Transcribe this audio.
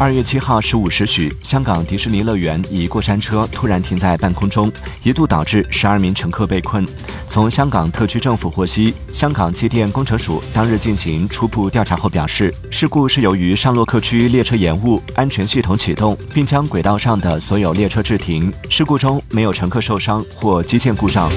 二月七号十五时许香港迪士尼乐园一过山车突然停在半空中一度导致十二名乘客被困。从香港特区政府获悉香港机电工程署当日进行初步调查后表示事故是由于上落客区列车延误安全系统启动并将轨道上的所有列车制停事故中没有乘客受伤或机件故障。